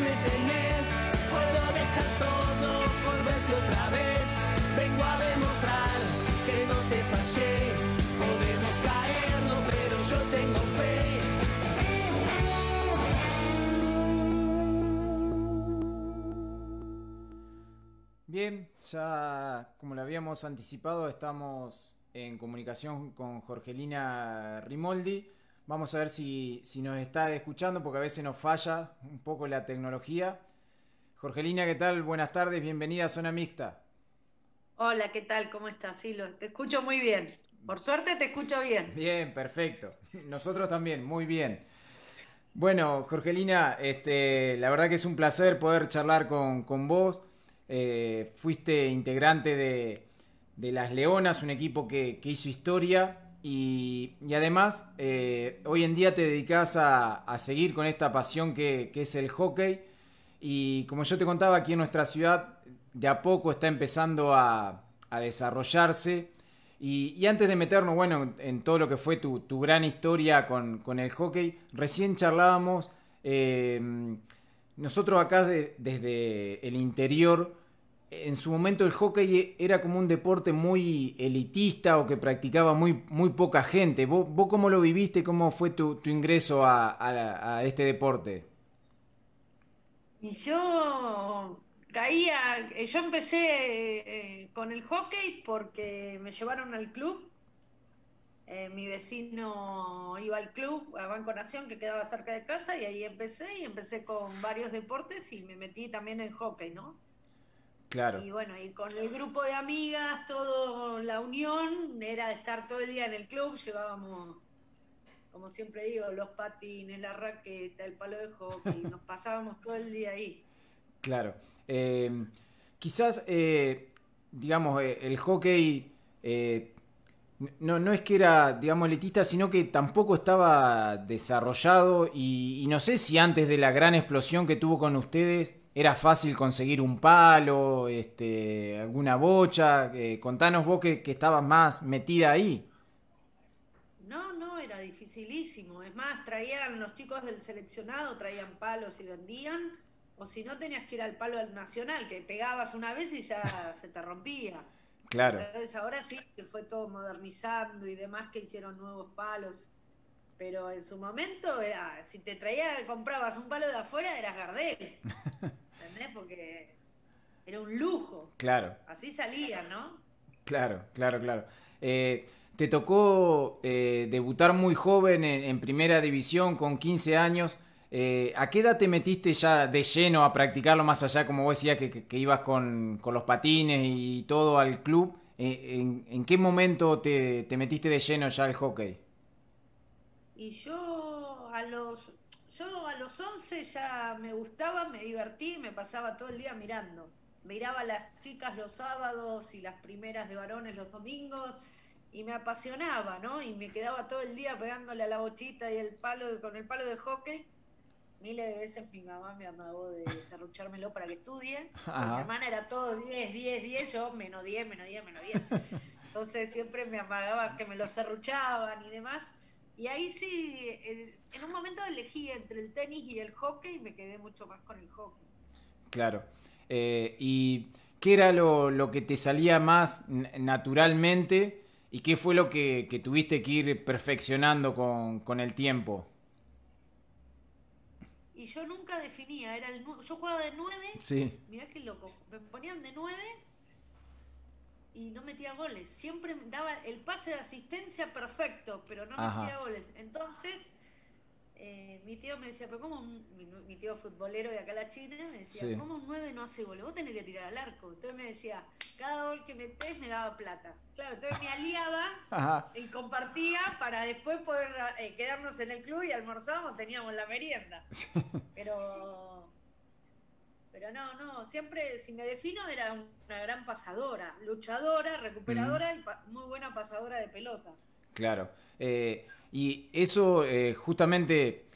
me tenés. Puedo dejar todo por verte otra vez. Vengo a demostrar que no te fallé. Podemos caernos, pero yo tengo fe. Bien, ya como lo habíamos anticipado, estamos en comunicación con Jorgelina Rimoldi. Vamos a ver si, si nos está escuchando, porque a veces nos falla un poco la tecnología. Jorgelina, ¿qué tal? Buenas tardes, bienvenida a Zona Mixta. Hola, ¿qué tal? ¿Cómo estás? Sí, lo- te escucho muy bien. Por suerte te escucho bien. Bien, perfecto. Nosotros también, muy bien. Bueno, Jorgelina, este, la verdad que es un placer poder charlar con, con vos. Eh, fuiste integrante de, de Las Leonas, un equipo que, que hizo historia y, además eh, hoy en día te dedicas a, seguir con esta pasión que, es el hockey. Y como yo te contaba, aquí en nuestra ciudad de a poco está empezando a, desarrollarse. Y, antes de meternos, bueno, en, todo lo que fue tu, gran historia con, el hockey, recién charlábamos, eh, nosotros acá de- desde el interior, en su momento el hockey era como un deporte muy elitista o que practicaba muy, muy poca gente. ¿Vos, cómo lo viviste? ¿Cómo fue tu, tu ingreso a este deporte? Y yo caía, eh, yo empecé eh, con el hockey porque me llevaron al club. Eh, mi vecino iba al club, a Banco Nación, que quedaba cerca de casa, y ahí empecé, y empecé con varios deportes y me metí también en hockey, ¿no? Claro, Y bueno, y con el grupo de amigas, todo la unión era estar todo el día en el club, llevábamos, como siempre digo, los patines, la raqueta, el palo de hockey, nos pasábamos todo el día ahí. claro. Eh, quizás, eh, digamos, eh, el hockey eh, no, no es que era, digamos, elitista, sino que tampoco estaba desarrollado y, y no sé si antes de la gran explosión que tuvo con ustedes era fácil conseguir un palo, este, alguna bocha. Eh, contanos vos que, que estabas más metida ahí. No, no, era dificilísimo. Es más, traían los chicos del seleccionado, traían palos y vendían, o si no tenías que ir al palo del nacional, que pegabas una vez y ya se te rompía. Claro, Entonces ahora sí se fue todo modernizando y demás que hicieron nuevos palos. Pero en su momento era, si te traía, comprabas un palo de afuera, eras Gardel. ¿Entendés? Porque era un lujo. claro. Así salía, ¿no? Claro, claro, claro. Eh, te tocó eh, debutar muy joven en, en primera división con 15 años. Eh, ¿A qué edad te metiste ya de lleno a practicarlo más allá, como vos decías, que, que- que ibas con, con los patines y todo al club? En, en qué momento te, te metiste de lleno ya al hockey? Y yo a los, yo a los 11 ya me gustaba, me divertí, me pasaba todo el día mirando. Miraba a las chicas los sábados y las primeras de varones los domingos y me apasionaba, ¿no? Y me quedaba todo el día pegándole a la bochita y el palo con el palo de hockey. Miles de veces mi mamá me amagó de serruchármelo para que estudie. Mi hermana era todo 10, 10, 10, yo menos 10, menos 10, menos 10. Entonces siempre me amagaban que me lo serruchaban y demás. Y ahí sí, en un momento elegí entre el tenis y el hockey y me quedé mucho más con el hockey. Claro. Eh, ¿y qué era lo, lo que te salía más naturalmente y qué fue lo que, que tuviste que ir perfeccionando con, con el tiempo? Y yo nunca definía, era el yo jugaba de 9, Sí, mirá qué loco, me ponían de 9 y no metía goles. Siempre daba el pase de asistencia perfecto, pero no Ajá. metía goles. Entonces, eh, mi tío me decía, pero ¿cómo un- mi, mi tío futbolero de acá a la China me decía, Sí. ¿cómo un 9 no hace goles? Vos tenés que tirar al arco. Entonces me decía, cada gol que metés me daba plata. Claro, entonces me aliaba Ajá. y compartía para después poder eh, quedarnos en el club y almorzábamos, teníamos la merienda. Pero pero no, no, siempre si me defino era una gran pasadora, luchadora, recuperadora y pa- muy buena pasadora de pelota. Claro. Eh, y eso eh, justamente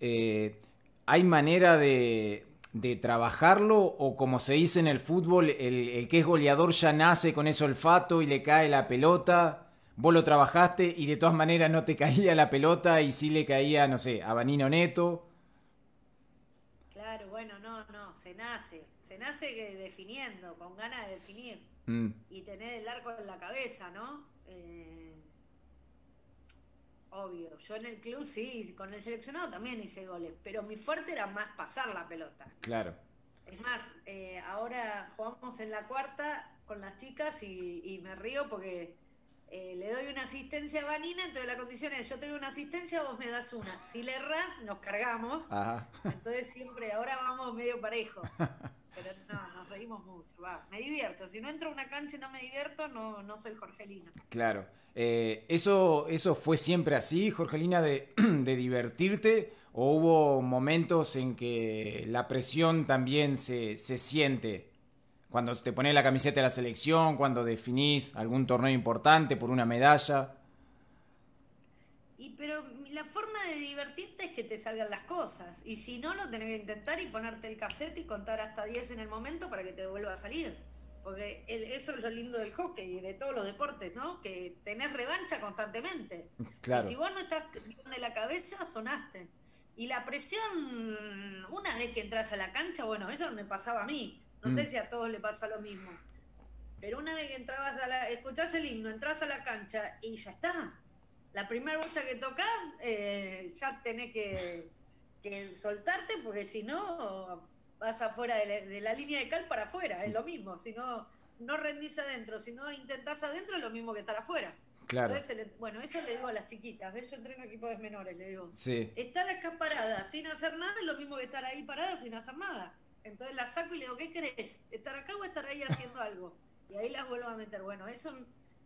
eh, hay manera de, de trabajarlo o como se dice en el fútbol, el, el que es goleador ya nace con ese olfato y le cae la pelota. Vos lo trabajaste y de todas maneras no te caía la pelota y sí le caía, no sé, a Vanino Neto. Claro, Claro, bueno, no, no, se nace, se nace que definiendo, con ganas de definir Mm, y tener el arco en la cabeza, ¿no? Eh, obvio, yo en el club sí, con el seleccionado también hice goles, pero mi fuerte era más pasar la pelota. claro. Es más, eh, ahora jugamos en la cuarta con las chicas y, y me río porque eh, le doy una asistencia a Vanina, entonces la condición es yo te doy una asistencia, vos me das una. Si le erras, nos cargamos. Ajá. Entonces siempre, ahora vamos medio parejo. Pero no, nos reímos mucho, va. Me divierto. Si no entro a una cancha y no me divierto, no, no soy Jorgelina. Claro. Eh, ¿eso, ¿Eso fue siempre así, Jorgelina, de, de divertirte? ¿O hubo momentos en que la presión también se, se siente? Cuando te pones la camiseta de la selección, cuando definís algún torneo importante por una medalla. Y pero la forma de divertirte es que te salgan las cosas. Y si no, lo tenés que intentar y ponerte el cassette y contar hasta 10 en el momento para que te vuelva a salir. Porque eso es lo lindo del hockey y de todos los deportes, ¿no? Que tenés revancha constantemente. Claro. Y si vos no estás de la cabeza, sonaste. Y la presión, una vez que entras a la cancha, bueno, eso me pasaba a mí. No sé Mm. si a todos le pasa lo mismo. Pero una vez que entrabas a la, escuchás el himno, entras a la cancha y ya está. La primera bocha que tocas, eh, ya tenés que, que soltarte porque si no vas afuera de la, de la línea de cal para afuera, es lo mismo. Si no, no rendís adentro, si no intentás adentro, es lo mismo que estar afuera. Claro. Entonces, bueno, eso le digo a las chiquitas. ¿ves? Yo entreno equipos de menores, le digo. Sí. Estar acá parada sin hacer nada es lo mismo que estar ahí parada sin hacer nada. Entonces la saco y le digo, ¿qué querés? ¿Estar acá o estar ahí haciendo algo? Y ahí las vuelvo a meter. Bueno, eso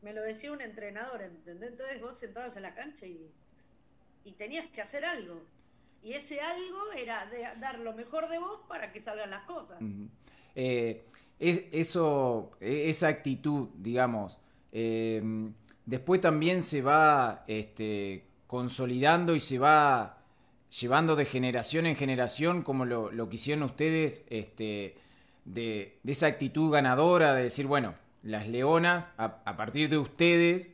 me lo decía un entrenador, ¿entendés? Entonces vos entrabas a la cancha y, y tenías que hacer algo. Y ese algo era de dar lo mejor de vos para que salgan las cosas. Eh, es- eso, e- esa actitud, digamos, eh, después también se va este, consolidando y se va llevando de generación en generación, como lo, lo hicieron ustedes, este, de, esa actitud ganadora, de decir, bueno, las leonas, a, partir de ustedes,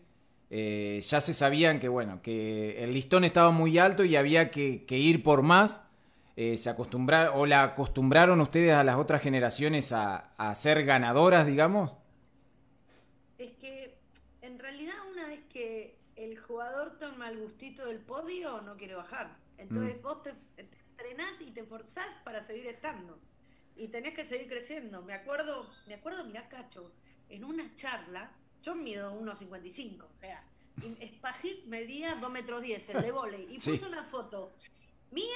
eh, ya se sabían que, bueno, que el listón estaba muy alto y había que, que ir por más. Eh, se acostumbraron, o la acostumbraron ustedes a las otras generaciones a, a ser ganadoras, digamos. Es que en realidad una vez que el jugador toma el gustito del podio, no quiere bajar. Entonces Mm. vos te, te entrenás y te forzás para seguir estando. Y tenés que seguir creciendo. Me acuerdo, me acuerdo, mirá Cacho, en una charla, yo mido 1,55, o sea, Spajic medía 2 metros 10, el de volei, y Sí. puso una foto mía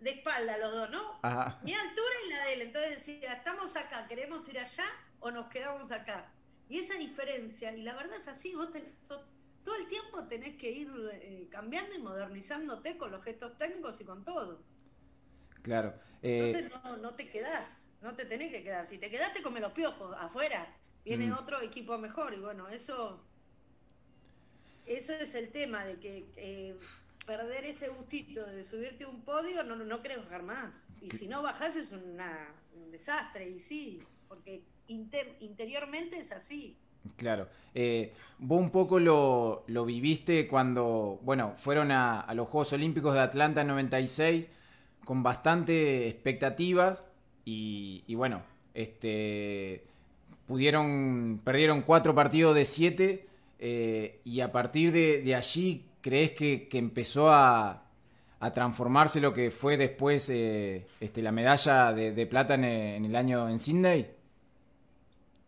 de espalda los dos, ¿no? Ajá. mi altura y la de él. Entonces decía, estamos acá, queremos ir allá o nos quedamos acá. Y esa diferencia, y la verdad es así, vos ten- to- todo el tiempo tenés que ir eh, cambiando y modernizándote con los gestos técnicos y con todo. Claro. Eh, Entonces no, no te quedás, no te tenés que quedar. Si te quedaste, come los piojos, afuera. Viene Mm. otro equipo mejor y bueno, eso eso es el tema de que eh, perder ese gustito de subirte a un podio no, no, querés bajar más. Y si no bajás es una- un desastre, y sí, porque inter- interiormente es así. Claro. Eh, vos un poco lo, lo viviste cuando, bueno, fueron a, los Juegos Olímpicos de Atlanta en 96 con bastante expectativas y, bueno, este, pudieron, perdieron cuatro partidos de siete eh, y a partir de, allí crees que, que empezó a, a transformarse lo que fue después eh, este, la medalla de, plata en en el año en Sydney.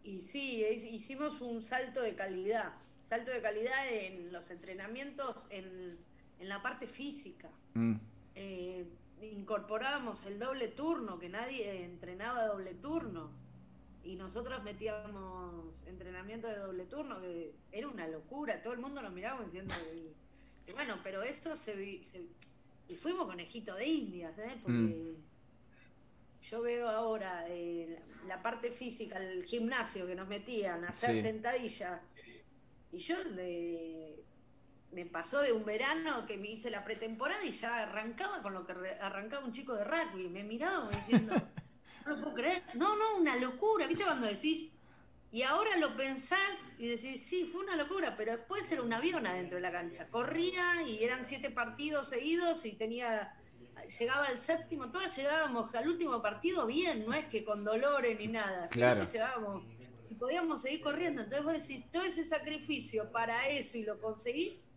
Y sí, hicimos un salto de calidad, salto de calidad en los entrenamientos, en, en la parte física. Mm, Eh, incorporábamos el doble turno, que nadie entrenaba doble turno. Y nosotros metíamos entrenamiento de doble turno, que era una locura. Todo el mundo nos miraba diciendo. Y, y bueno, pero eso se, se- Y fuimos conejito de indias, ¿eh? Porque yo veo ahora eh, la parte física, el gimnasio que nos metían, hacer Sí. sentadilla. Y yo me pasó de un verano que me hice la pretemporada y ya arrancaba con lo que arrancaba un chico de rugby. Me miraba diciendo, no lo puedo creer. No, no, una locura. ¿Viste cuando decís? Y ahora lo pensás y decís, sí, fue una locura, pero después era un avión adentro de la cancha. Corría y eran siete partidos seguidos y tenía llegaba al séptimo, todos llegábamos al último partido bien, no es que con dolores ni nada, sino Claro. que llegábamos y podíamos seguir corriendo. Entonces vos decís, todo ese sacrificio para eso y lo conseguís,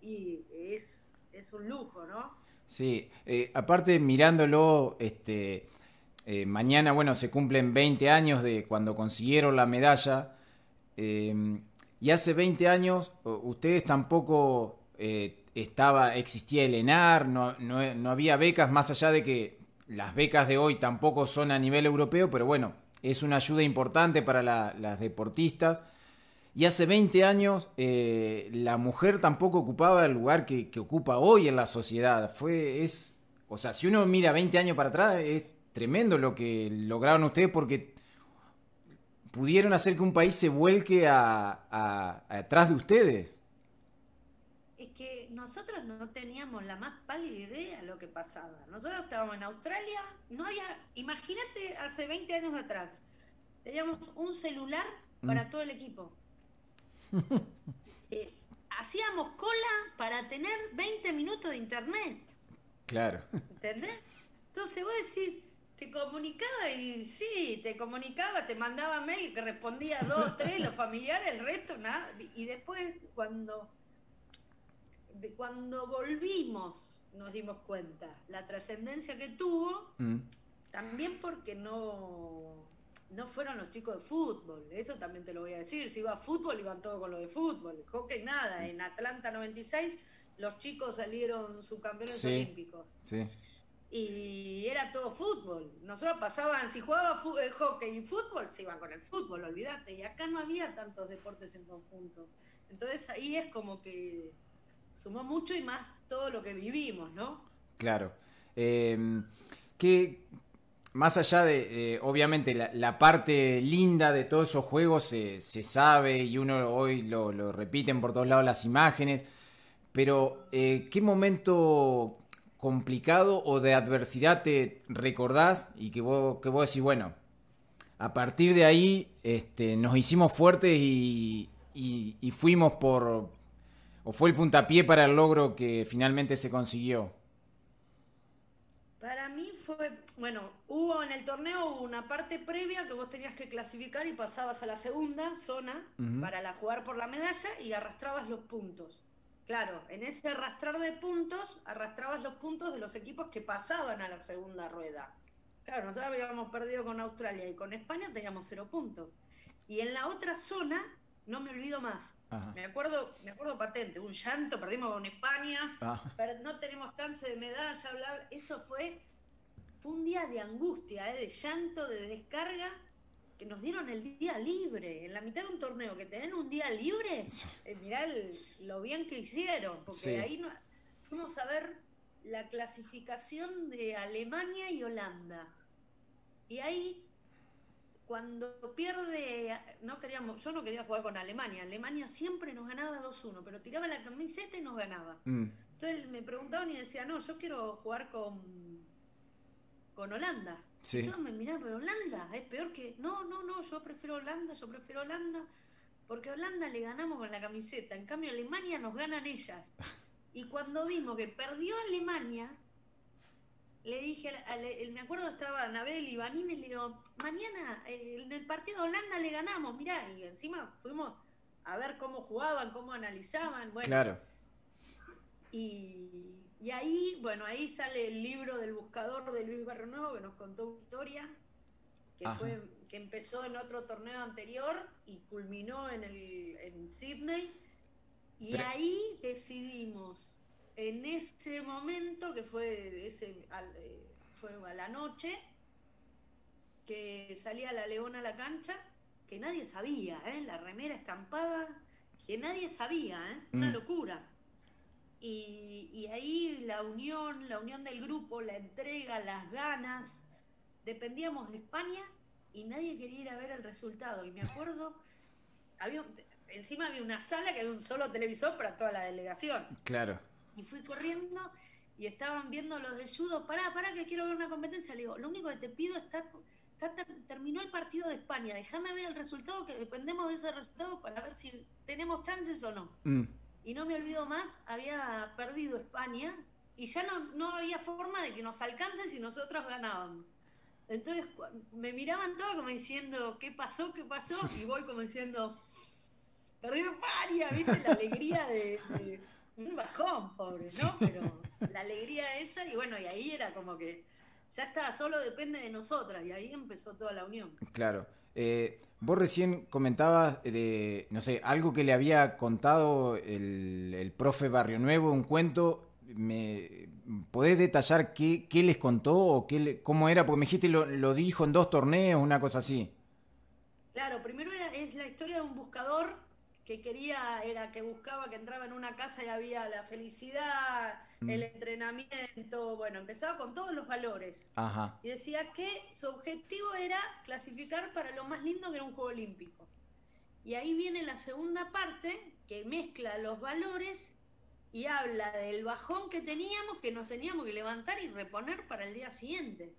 y es, es un lujo, ¿no? Sí, eh, aparte mirándolo, este, eh, mañana, bueno, se cumplen 20 años de cuando consiguieron la medalla. eh, y hace 20 años ustedes tampoco eh, estaba, existía el ENAR, no, no- no había becas, más allá de que las becas de hoy tampoco son a nivel europeo, pero bueno, es una ayuda importante para la- las deportistas. Y hace 20 años eh, la mujer tampoco ocupaba el lugar que, ocupa hoy en la sociedad. Fue, es, o sea, si uno mira 20 años para atrás, es tremendo lo que lograron ustedes porque pudieron hacer que un país se vuelque a- atrás de ustedes. Que nosotros no teníamos la más pálida idea de lo que pasaba. Nosotros estábamos en Australia, no había, imagínate hace 20 años atrás, teníamos un celular para Mm. todo el equipo. Eh, hacíamos cola para tener 20 minutos de internet, Claro. ¿entendés? Entonces vos decís, te comunicaba y sí, te comunicaba, te mandaba mail que respondía dos, tres, los familiares, el resto, nada. Y después cuando de cuando volvimos nos dimos cuenta la trascendencia que tuvo, Mm, también porque no, no fueron los chicos de fútbol, eso también te lo voy a decir, si iba a fútbol iban todos con lo de fútbol, hockey nada, en Atlanta 96 los chicos salieron subcampeones Sí. olímpicos sí. y era todo fútbol. Nosotros pasaban, si jugaba eh, hockey y fútbol, se iban con el fútbol, olvídate. Y acá no había tantos deportes en conjunto. Entonces ahí es como que sumó mucho y más todo lo que vivimos, ¿no? Claro. Eh, que más allá de, eh, obviamente, la, parte linda de todos esos juegos se, se sabe y uno hoy lo, repiten por todos lados las imágenes, pero eh, ¿qué momento complicado o de adversidad te recordás y que vos, que vos decís, bueno, a partir de ahí este, nos hicimos fuertes y- y fuimos por, o fue el puntapié para el logro que finalmente se consiguió? Para mí fue, bueno, hubo en el torneo hubo una parte previa que vos tenías que clasificar y pasabas a la segunda zona para la jugar por la medalla y arrastrabas los puntos. Claro, en ese arrastrar de puntos, arrastrabas los puntos de los equipos que pasaban a la segunda rueda. Claro, nosotros habíamos perdido con Australia y con España teníamos cero puntos. Y en la otra zona, no me olvido más. Ajá. Me acuerdo, me acuerdo patente, un llanto, perdimos con España, Ah, pero no tenemos chance de medalla, bla. Eso fue, fue un día de angustia, ¿eh? de llanto, de descarga, que nos dieron el día libre. En la mitad de un torneo, que tener un día libre, eh, mirá el- lo bien que hicieron, porque Sí. ahí no- fuimos a ver la clasificación de Alemania y Holanda. Y ahí, cuando pierde, no queríamos, yo no quería jugar con Alemania, Alemania siempre nos ganaba 2-1, pero tiraba la camiseta y nos ganaba. mm, Entonces me preguntaban y decía, no, yo quiero jugar con, con Holanda. sí. Todos me miraban, pero Holanda es peor que... No, no, no, yo prefiero Holanda, yo prefiero Holanda, porque a Holanda le ganamos con la camiseta, en cambio Alemania nos ganan ellas. Y cuando vimos que perdió Alemania, le dije, el- me acuerdo estaba Anabel y Vanini, le digo, mañana eh, en el partido de Holanda le ganamos, mirá, y encima fuimos a ver cómo jugaban, cómo analizaban, bueno, Claro. y, y ahí, bueno, ahí sale el libro del buscador de Luis Barronuevo que nos contó Victoria, que Ajá. fue que empezó en otro torneo anterior y culminó en el en Sydney. Y Pero- ahí decidimos, en ese momento que fue ese al- eh, fue a la noche, que salía la leona a la cancha, que nadie sabía, ¿eh? la remera estampada, que nadie sabía, ¿eh? una Mm. locura. Y, y ahí la unión, la unión del grupo, la entrega, las ganas, dependíamos de España y nadie quería ir a ver el resultado. Y me acuerdo, había encima había una sala que había un solo televisor para toda la delegación. Claro. Y fui corriendo y estaban viendo los de judo, pará, pará, que quiero ver una competencia. Le digo, lo único que te pido está, está ter- terminó el partido de España, déjame ver el resultado, que dependemos de ese resultado para ver si tenemos chances o no. Mm, Y no me olvido más, había perdido España y ya no, no había forma de que nos alcance si nosotros ganábamos. Entonces me miraban todos como diciendo, ¿qué pasó? ¿Qué pasó? Y voy como diciendo, perdieron varias, ¿viste? La alegría de, un bajón, pobre, ¿no? Pero la alegría esa, y bueno, y ahí era como que ya está, solo depende de nosotras, y ahí empezó toda la unión. Claro. Eh, vos recién comentabas de, no sé, algo que le había contado el, el profe Barrio Nuevo, un cuento me, ¿Podés detallar qué, qué, les contó o qué, cómo era? Porque me dijiste lo, lo dijo en dos torneos, una cosa así. Claro, primero era, es la historia de un buscador que quería, era que buscaba que entraba en una casa y había la felicidad, mm. el entrenamiento, bueno, empezaba con todos los valores. Ajá. Y decía que su objetivo era clasificar para lo más lindo que era un juego olímpico. Y ahí viene la segunda parte que mezcla los valores y habla del bajón que teníamos, que nos teníamos que levantar y reponer para el día siguiente.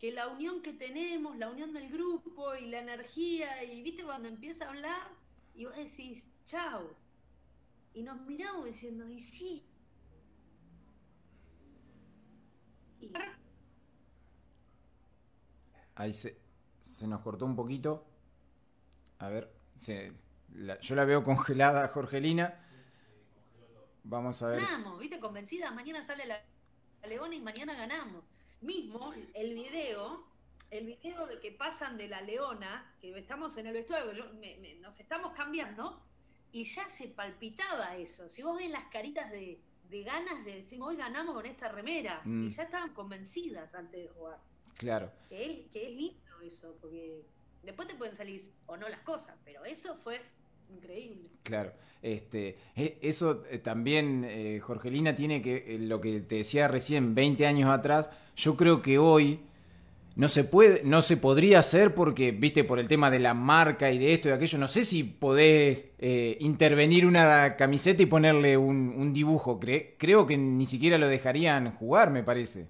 Que la unión que tenemos, la unión del grupo y la energía, y viste cuando empieza a hablar y vos decís, chao. Y nos miramos diciendo, y sí. Ahí se, nos cortó un poquito. A ver, yo la veo congelada, Jorgelina. Vamos a ver. Ganamos, ¿viste? Convencida, mañana sale la, Leona y mañana ganamos. Mismo, el video, el video de que pasan de la Leona, que estamos en el vestuario, nos estamos cambiando, y ya se palpitaba eso. Si vos ves las caritas de, ganas de decir, hoy ganamos con esta remera, y mm. ya estaban convencidas antes de jugar. Claro. Que es, que es lindo eso, porque después te pueden salir o no las cosas, pero eso fue increíble. Claro, este, e, eso eh, también, eh, Jorgelina, tiene que, eh, lo que te decía recién, 20 años atrás, yo creo que hoy no se puede, no se podría hacer porque, viste, por el tema de la marca y de esto y de aquello, no sé si podés intervenir una camiseta y ponerle un, dibujo, creo que ni siquiera lo dejarían jugar, me parece.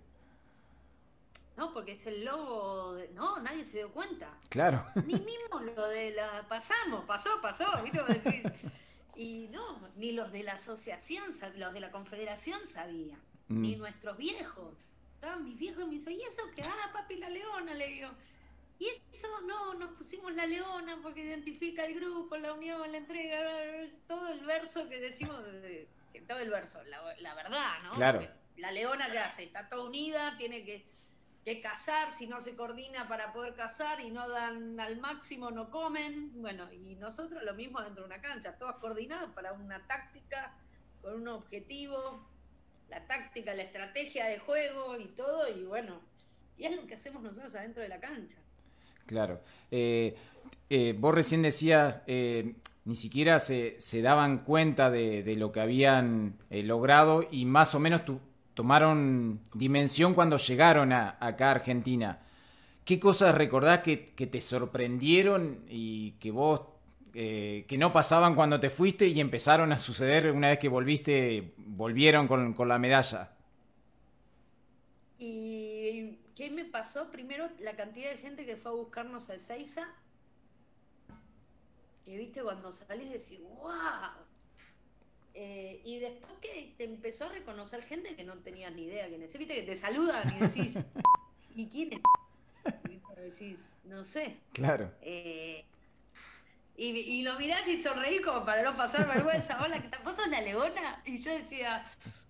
No, porque es el logo, de... no, nadie se dio cuenta. Claro. Ni mismo lo de la, pasamos, pasó, pasó, Y no, ni los de la asociación, los de la confederación sabían, mm. ni nuestros viejos. Estaban mis viejos y me dicen, ¿y eso qué? Ah, papi, la leona, le digo. Y eso no, nos pusimos la leona porque identifica el grupo, la unión, la entrega, todo el verso que decimos, todo el verso, la, verdad, ¿no? Claro. la leona que hace, está toda unida, tiene que que cazar, si no se coordina para poder cazar y no dan al máximo, no comen. Bueno, y nosotros lo mismo dentro de una cancha, todas coordinadas para una táctica, con un objetivo, la táctica, la estrategia de juego y todo, y bueno, y es lo que hacemos nosotros adentro de la cancha. Claro. Eh, eh, vos recién decías, eh, ni siquiera se, se, daban cuenta de, de lo que habían logrado y más o menos tomaron dimensión cuando llegaron a, acá a Argentina. ¿Qué cosas recordás que, te sorprendieron y que vos eh, que no pasaban cuando te fuiste y empezaron a suceder una vez que volviste, volvieron con, la medalla? ¿Y qué me pasó? Primero, la cantidad de gente que fue a buscarnos a Ezeiza. Que viste cuando salís decís, ¡wow! Eh, y después que te empezó a reconocer gente que no tenía ni idea quién es. Viste que te saludan y decís, ¿y quién es? Y decís, no sé. Claro. Eh, y, lo mirás y sonreís como para no pasar vergüenza. Hola. ¿Vos sos la leona? Y yo decía,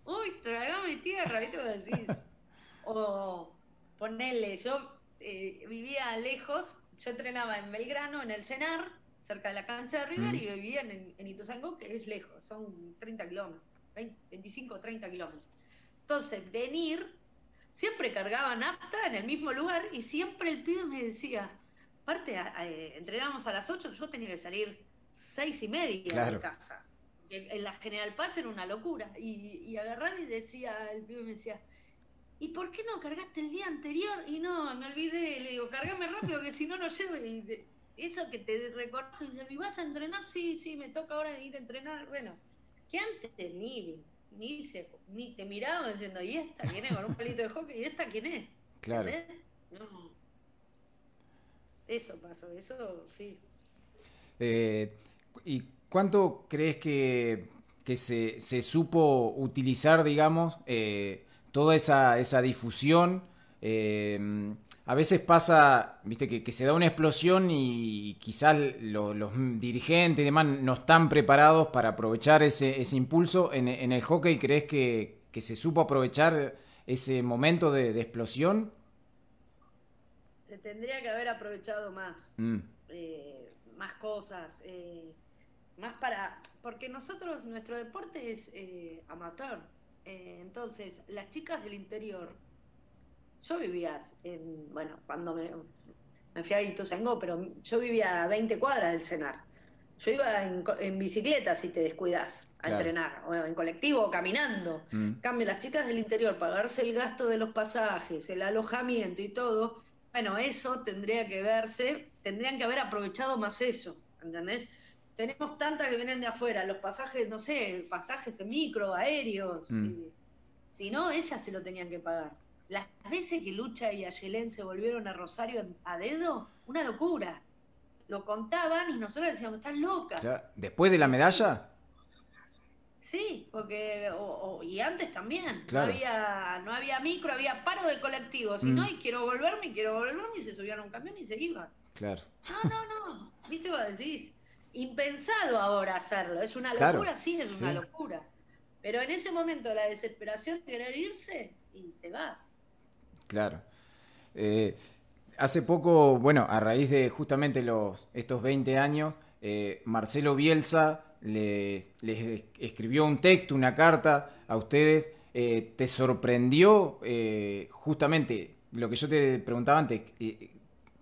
uy, tragame tierra, ¿viste? Vos decís. O ponele, yo eh, vivía lejos, yo entrenaba en Belgrano, en el Cenar, cerca de la cancha de River, y vivían en, en Ituzaingó, que es lejos, son 30 kilómetros, 25 o 30 kilómetros. Entonces, venir, siempre cargaba nafta en el mismo lugar y siempre el pibe me decía, aparte, entrenábamos a las 8, yo tenía que salir seis y media de casa. En la General Paz era una locura. Y, y agarrar y decía, el pibe me decía, ¿y por qué no cargaste el día anterior? Y no, me olvidé, le digo, cargame rápido que si no, no llevo. Y eso que te reconozco y dices, ¿me vas a entrenar? Sí, sí, me toca ahora ir a entrenar. Bueno, que antes ni, ni, se, ni te miraba diciendo, ¿y esta quién es? Con un palito de hockey, ¿y esta quién es? Claro. No. Eso pasó, eso sí. Eh, ¿Y cuánto crees que que se, se supo utilizar, digamos, eh, toda esa, esa difusión. eh, a veces pasa, viste, que, que se da una explosión y quizás lo- los dirigentes y demás no están preparados para aprovechar ese, ese impulso. En, en el hockey, ¿crees que, que se supo aprovechar ese momento de, de explosión? Se tendría que haber aprovechado más. Mm, eh, más cosas, eh, más para... Porque nosotros, nuestro deporte es eh, amateur. Eh, entonces, las chicas del interior, yo vivía en, bueno, cuando me, me fui a Ituzaingó, pero yo vivía a 20 cuadras del cenar. Yo iba en, en bicicleta si te descuidas a Claro. entrenar, o en colectivo o caminando. mm, En cambio, las chicas del interior, pagarse el gasto de los pasajes, el alojamiento y todo, bueno, eso tendría que verse, tendrían que haber aprovechado más eso, ¿entendés? Tenemos tantas que vienen de afuera, los pasajes, no sé, pasajes en micro, aéreos, Mm. eh, si no, ellas se lo tenían que pagar. Las veces que Lucha y Ayelén se volvieron a Rosario a dedo, una locura. Lo contaban y nosotros decíamos, estás loca. ¿Después de la medalla? Sí, porque o- o- y antes también Claro. no había no había micro, había paro de colectivos, y Mm. no, y quiero volverme, y quiero volverme, y se subían a un camión y se iban. Claro. No, no, no, ¿viste vos decís? Impensado ahora hacerlo, es una Claro, locura, sí, es una locura. Pero en ese momento la desesperación de querer irse y te vas. Claro. Eh, hace poco, bueno, a raíz de justamente los, estos 20 años, eh, Marcelo Bielsa les, les escribió un texto, una carta a ustedes. Eh, ¿Te sorprendió eh, justamente lo que yo te preguntaba antes? eh,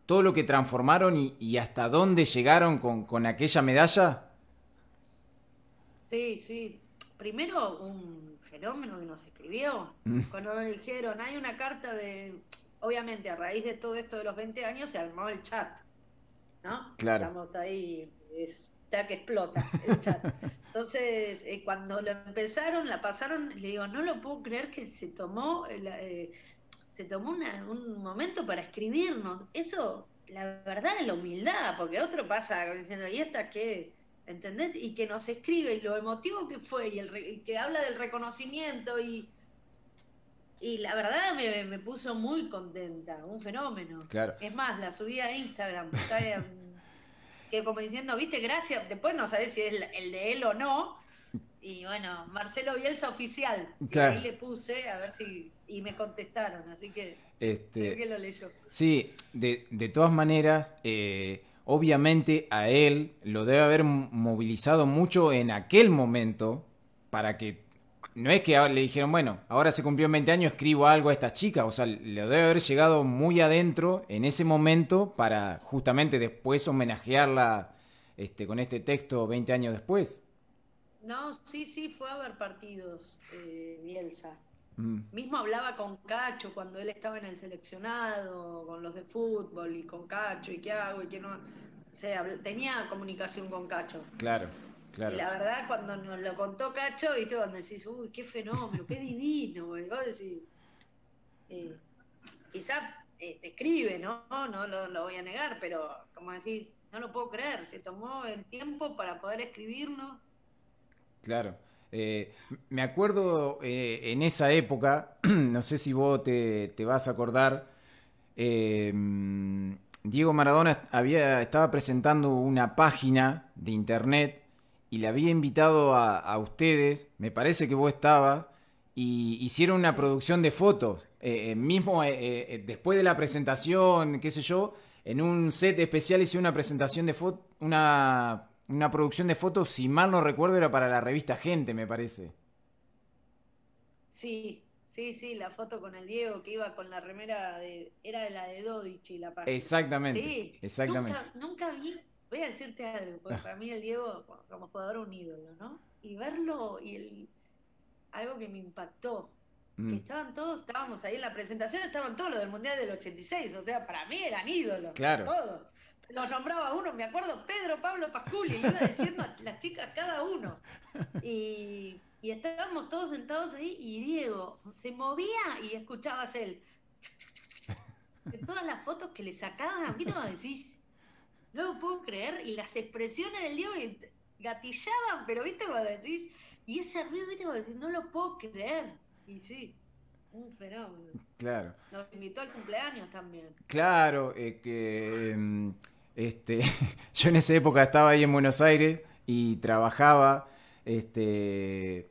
todo lo que transformaron y, y hasta dónde llegaron con, con aquella medalla? Sí, sí. Primero un fenómeno que nos escribió. Mm. Cuando nos dijeron, hay una carta de... Obviamente, a raíz de todo esto de los 20 años se armó el chat, ¿no? Claro. Estamos ahí, es, está que explota el chat. Entonces, eh, cuando lo empezaron, la pasaron, le digo, no lo puedo creer que se tomó, el, eh, se tomó una- un momento para escribirnos. Eso, la verdad, es la humildad, porque otro pasa diciendo, ¿y esta qué? ¿Entendés? Y que nos escribe y lo emotivo que fue y, el y que habla del reconocimiento y, y la verdad me, me puso muy contenta, un fenómeno. Claro. Es más, la subí a Instagram, está en- que como diciendo, viste, gracias, después no sabés si es el de él o no. Y bueno, Marcelo Bielsa oficial. Y ahí le puse a ver si. Y me contestaron, así que Este, creo que lo leyó. Sí, de, de todas maneras, eh, obviamente a él lo debe haber movilizado mucho en aquel momento para que... No es que le dijeron, bueno, ahora se cumplió 20 años, escribo algo a esta chica. O sea, le debe haber llegado muy adentro en ese momento para justamente después homenajearla este, con este texto 20 años después. No, sí, sí, fue a ver partidos, eh, Bielsa. Mm, Mismo hablaba con Cacho cuando él estaba en el seleccionado, con los de fútbol y con Cacho y qué hago y qué no. O sea, tenía comunicación con Cacho. claro, claro. Y la verdad, cuando nos lo contó Cacho, viste, cuando decís, uy, qué fenómeno, qué divino, y vos decís, eh, quizá eh, te escribe, ¿no? No lo, lo voy a negar, pero como decís, no lo puedo creer, se tomó el tiempo para poder escribirnos. Claro. Eh, me acuerdo eh, en esa época, no sé si vos te, te vas a acordar, eh, Diego Maradona había, estaba presentando una página de internet y le había invitado a, a ustedes, me parece que vos estabas, y hicieron una producción de fotos. Eh, eh, mismo eh, después de la presentación, qué sé yo, en un set especial hice una presentación de fotos, una, una producción de fotos, si mal no recuerdo, era para la revista Gente, me parece. Sí, sí, sí, la foto con el Diego que iba con la remera de, era de la de Dodici la página. Exactamente. Sí, exactamente. Nunca, nunca vi, voy a decirte algo, porque para mí el Diego como jugador un ídolo, ¿no? Y verlo y el algo que me impactó, que Mm, estaban todos, estábamos ahí en la presentación, estaban todos los del Mundial del 86, o sea, para mí eran ídolos, Claro. todos. Los nombraba uno, me acuerdo, Pedro Pablo Pasculi, y iba diciendo a las chicas cada uno. Y, y estábamos todos sentados ahí y Diego se movía y escuchabas él. De todas las fotos que le sacaban, ¿viste cómo decís? No lo puedo creer. Y las expresiones del Diego gatillaban, pero ¿viste cómo decís? Y ese ruido, viste, como decir, no lo puedo creer. Y sí, un fenómeno. Claro. Nos invitó al cumpleaños también. Claro, eh, que em, este, yo en esa época estaba ahí en Buenos Aires y trabajaba, este,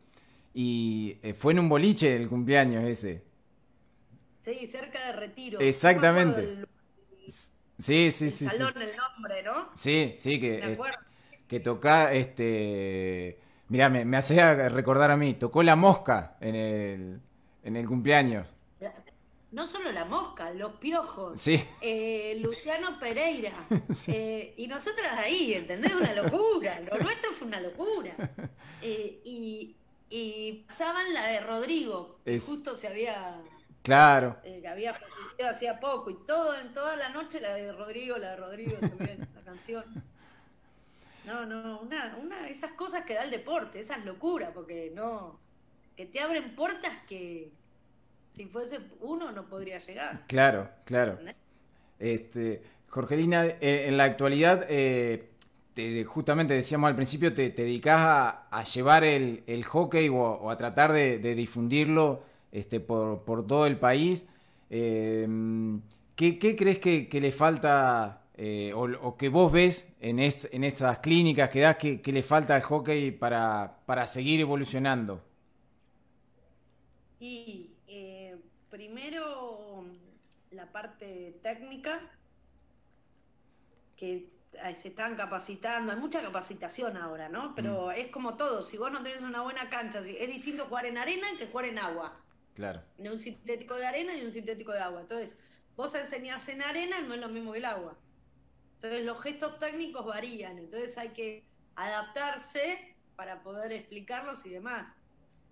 y eh, fue en un boliche el cumpleaños ese. Sí, cerca de Retiro. Exactamente. Sí, sí, sí, el sí. salón, el nombre, ¿no? Sí, sí, que, Me eh, que toca, este, mirá, me, me hacía recordar a mí, tocó la mosca en el, en el cumpleaños. No solo la mosca, los piojos. Sí, eh, Luciano Pereira. eh, y nosotras ahí, ¿entendés? Una locura. Lo nuestro fue una locura. Eh, y, y pasaban la de Rodrigo, que Es- justo se había, claro, eh, que había fallecido hacía poco. Y todo, en toda la noche la de Rodrigo, la de Rodrigo también, la canción. No, no, una, una de esas cosas que da el deporte, esas locuras, porque no. que te abren puertas que si fuese uno no podría llegar. claro, claro. Este, Jorgelina, eh, en la actualidad, eh, te- justamente decíamos al principio, te, te dedicás a, a llevar el, el hockey o, o a tratar de, de difundirlo este, por, por todo el país. Eh, ¿qué, qué crees que, que le falta eh, o, o que vos ves en, es- en estas clínicas que das que, que le falta al hockey para, para seguir evolucionando? Y eh, primero la parte técnica, que se están capacitando, hay mucha capacitación ahora, ¿no? Pero es como todo, si vos no tenés una buena cancha, es distinto jugar en arena que jugar en agua, Claro, de un sintético de arena y un sintético de agua. Entonces, vos enseñás en arena no es lo mismo que el agua. Entonces, los gestos técnicos varían, entonces hay que adaptarse para poder explicarlos y demás.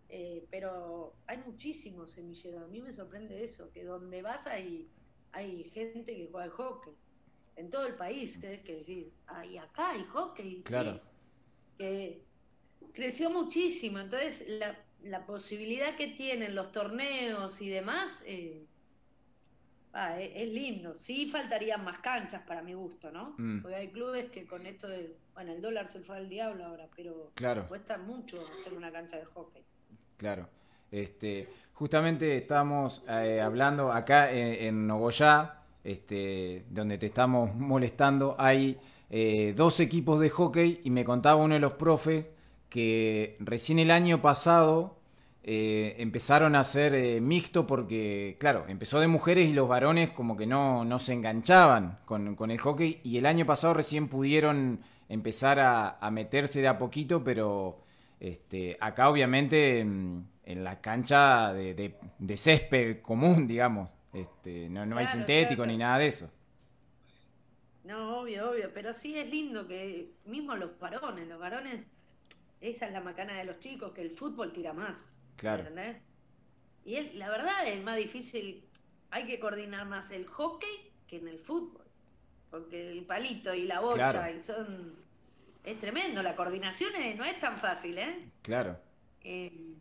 Eh, pero hay muchísimos semilleros. A mí me sorprende eso, que donde vas hay, hay gente que juega al hockey. En todo el país, es que decir, ay, acá hay hockey. sí, Claro. que creció muchísimo. Entonces, la, la posibilidad que tienen los torneos y demás eh, ah, es, es lindo. Sí faltarían más canchas para mi gusto, ¿no? Mm. Porque hay clubes que con esto de, bueno, el dólar se fue al diablo ahora, pero claro. cuesta mucho hacer una cancha de hockey. Claro. Este, justamente estamos eh, hablando acá en, en Nogoyá, este, donde te estamos molestando, hay eh, dos equipos de hockey y me contaba uno de los profes que recién el año pasado eh, empezaron a hacer eh, mixto porque, claro, empezó de mujeres y los varones como que no, no se enganchaban con, con el hockey y el año pasado recién pudieron empezar a, a meterse de a poquito, pero este, acá obviamente en, en la cancha de, de- de césped común, digamos, este, no, no hay sintético claro. ni nada de eso. No, obvio, obvio, pero sí es lindo que mismo los varones, los varones, esa es la macana de los chicos, que el fútbol tira más. Claro. ¿entendés? Y es, la verdad es más difícil, hay que coordinar más el hockey que en el fútbol, porque el palito y la bocha Claro. y son, es tremendo, la coordinación es- no es tan fácil, ¿eh? Claro, Eh,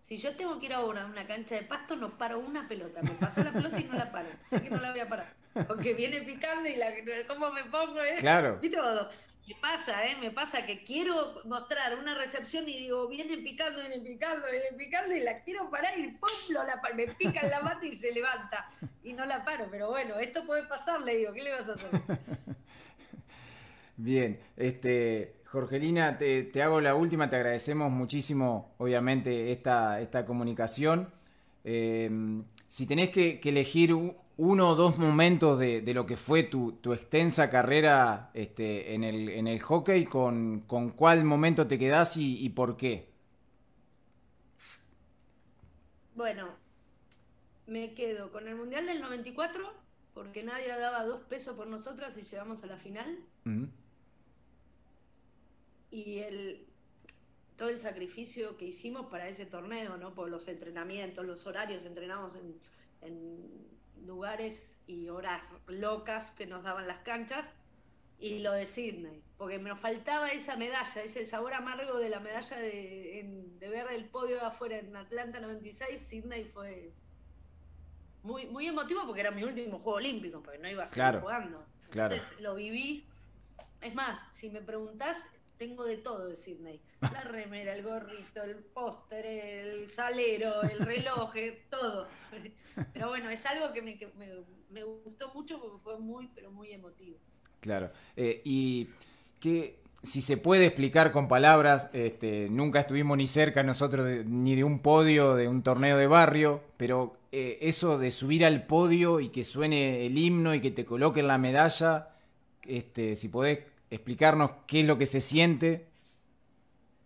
si yo tengo que ir a una, una cancha de pasto, no paro una pelota. Me paso la pelota y no la paro. Sé que no la voy a parar. Porque viene picando y la, ¿cómo me pongo? Eh? claro, ¿Viste todo? Me pasa, ¿eh? Me pasa que quiero mostrar una recepción y digo, viene picando, viene picando, viene picando y la quiero parar y ¡pum! La me pica en la mata y se levanta. Y no la paro. Pero bueno, esto puede pasar, le digo, ¿qué le vas a hacer? bien. Este, Jorgelina, te, te hago la última, te agradecemos muchísimo, obviamente, esta, esta comunicación. Eh, si tenés que, que elegir uno o dos momentos de, de lo que fue tu, tu extensa carrera este, en, el, en el hockey, ¿con, con cuál momento te quedás y, y por qué? Bueno, me quedo con el Mundial del 94, porque nadie daba dos pesos por nosotras y llegamos a la final. Y el, todo el sacrificio que hicimos para ese torneo, ¿no? Por los entrenamientos, los horarios, entrenamos en, en lugares y horas locas que nos daban las canchas. Y lo de Sydney, porque nos faltaba esa medalla, ese sabor amargo de la medalla de, en- de ver el podio de afuera en Atlanta 96, Sydney fue muy, muy emotivo porque era mi último juego olímpico, porque no iba a seguir Claro, jugando. claro. Entonces lo viví. Es más, si me preguntás, tengo de todo de Sydney. La remera, el gorrito, el póster, el salero, el reloj, eh, todo. Pero bueno, es algo que me, me, me gustó mucho porque fue muy, pero muy emotivo. Claro. Eh, y que si se puede explicar con palabras, este, nunca estuvimos ni cerca nosotros de- ni de un podio, de un torneo de barrio, pero eh, eso de subir al podio y que suene el himno y que te coloquen la medalla, este, si podés explicarnos qué es lo que se siente.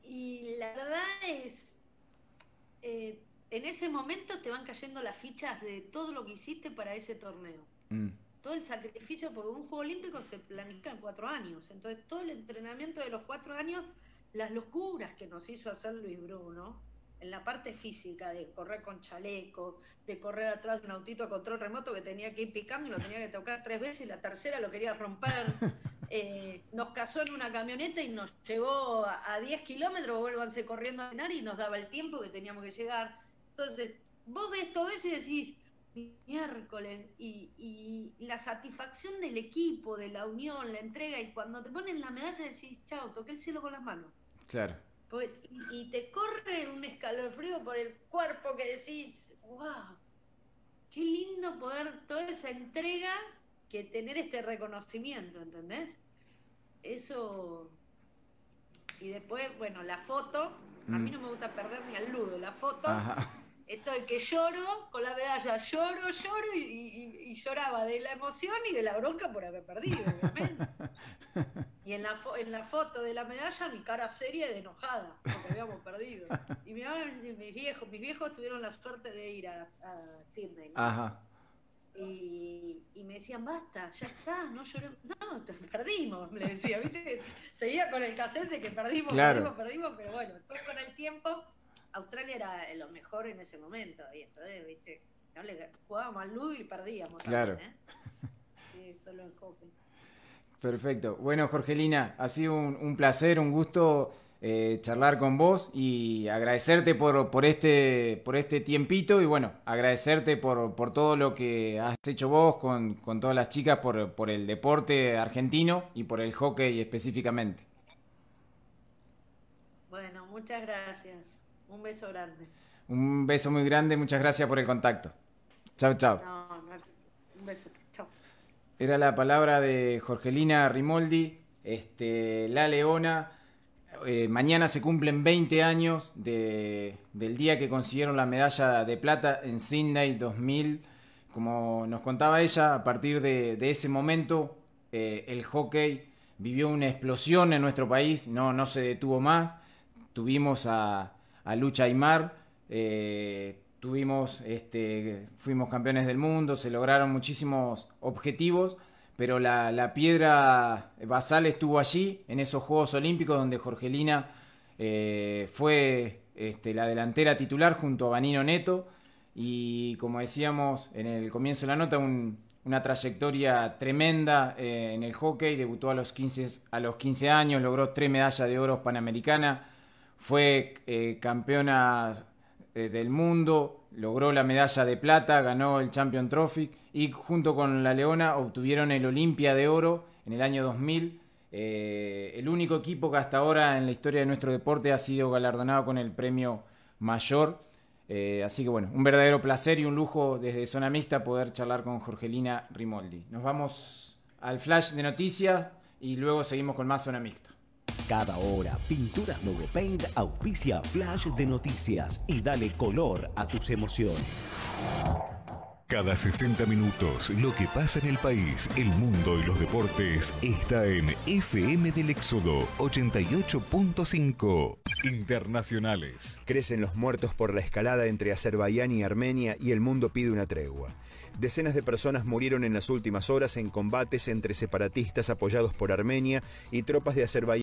Y la verdad es, eh, en ese momento te van cayendo las fichas de todo lo que hiciste para ese torneo. Mm, Todo el sacrificio, porque un Juego Olímpico se planifica en cuatro años. Entonces, todo el entrenamiento de los cuatro años, las locuras que nos hizo hacer Luis Bruno, en la parte física, de correr con chaleco, de correr atrás de un autito a control remoto que tenía que ir picando y lo tenía que tocar tres veces y la tercera lo quería romper. Eh, nos casó en una camioneta y nos llevó a, a 10 kilómetros, vuélvanse corriendo a cenar y nos daba el tiempo que teníamos que llegar. Entonces, vos ves todo eso y decís, miércoles, y, y la satisfacción del equipo, de la unión, la entrega, y cuando te ponen la medalla decís, chao, toqué el cielo con las manos. claro. Porque- y, y te corre un escalofrío por el cuerpo que decís, wow, qué lindo poder toda esa entrega que tener este reconocimiento, ¿entendés? Eso. Y después, bueno, la foto, a mí Mm. no me gusta perder ni al ludo, la foto, Ajá. estoy que lloro con la medalla, lloro, lloro y, y- y lloraba de la emoción y de la bronca por haber perdido, obviamente. Y en la, fo- en la foto de la medalla mi cara seria y de enojada, porque habíamos perdido. Y mi mamá y mis viejos, mis viejos tuvieron la suerte de ir a, a Sydney. ¿no? Ajá. Y, y me decían, basta, ya está, no lloré. No, te perdimos, le decía, ¿viste? Seguía con el cassette de que perdimos, Claro. perdimos, perdimos, pero bueno, después con el tiempo, Australia era lo mejor en ese momento. Y entonces, ¿viste? No le, jugábamos al ludo y perdíamos. Claro. También, ¿eh? Sí, solo en. Perfecto. Bueno, Jorgelina, ha sido un, un placer, un gusto eh, charlar con vos y agradecerte por, por, este, por este tiempito y bueno, agradecerte por, por todo lo que has hecho vos con, con todas las chicas por, por el deporte argentino y por el hockey específicamente. Bueno, muchas gracias. Un beso grande. Un beso muy grande, muchas gracias por el contacto. Chao, chao. No, no, un beso. Chao. Era la palabra de Jorgelina Rimoldi, este, la Leona. Eh, mañana se cumplen 20 años de- del día que consiguieron la medalla de plata en Sydney 2000. Como nos contaba ella, a partir de, ese momento eh, el hockey vivió una explosión en nuestro país, no, no se detuvo más. Tuvimos a, a Lucha Aymar, eh, tuvimos, este, fuimos campeones del mundo, se lograron muchísimos objetivos, pero la, piedra basal estuvo allí, en esos Juegos Olímpicos, donde Jorgelina eh, fue este, la delantera titular junto a Vanino Neto, y como decíamos en el comienzo de la nota, un- una trayectoria tremenda eh, en el hockey, debutó a los 15, a los 15 años, logró tres medallas de oro panamericana, fue eh, campeona del mundo, logró la medalla de plata, ganó el Champion Trophy y junto con la Leona obtuvieron el Olimpia de Oro en el año 2000. Eh, el único equipo que hasta ahora en la historia de nuestro deporte ha sido galardonado con el premio mayor. Eh, así que bueno, un verdadero placer y un lujo desde Zona Mixta poder charlar con Jorgelina Rimoldi. Nos vamos al flash de noticias y luego seguimos con más Zona Mixta. Cada hora, Pinturas Novopaint auspicia Flash de Noticias y dale color a tus emociones. Cada 60 minutos, lo que pasa en el país, el mundo y los deportes está en FM del Éxodo 88.5. Internacionales. Crecen los muertos por la escalada entre Azerbaiyán y Armenia y el mundo pide una tregua. Decenas de personas murieron en las últimas horas en combates entre separatistas apoyados por Armenia y tropas de Azerbaiyán.